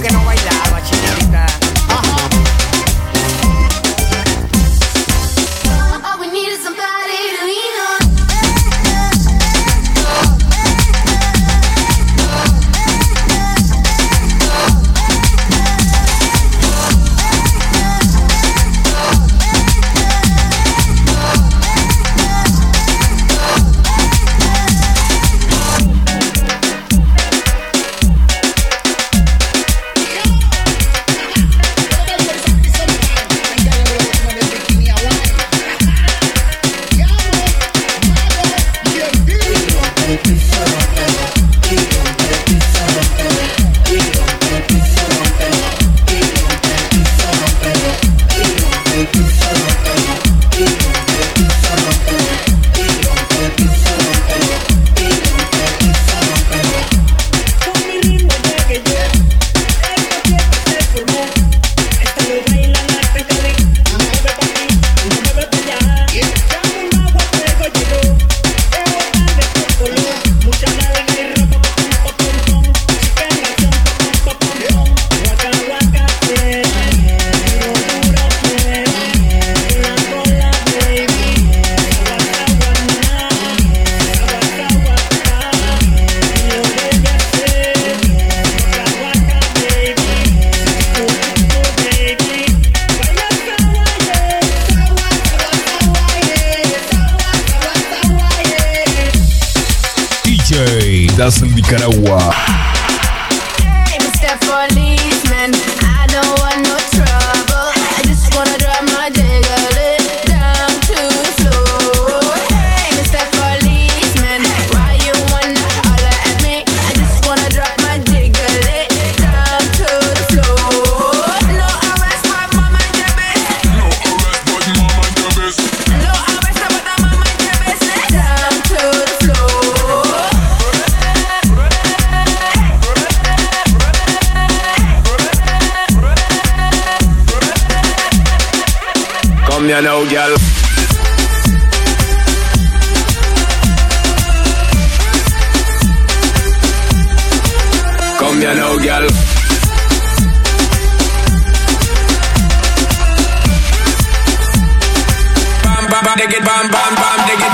que no vaya DJ Das Nicaragua. come here now, girl. Come here now, girl. Bam bam bam, dig it, bam bam bam, dig it.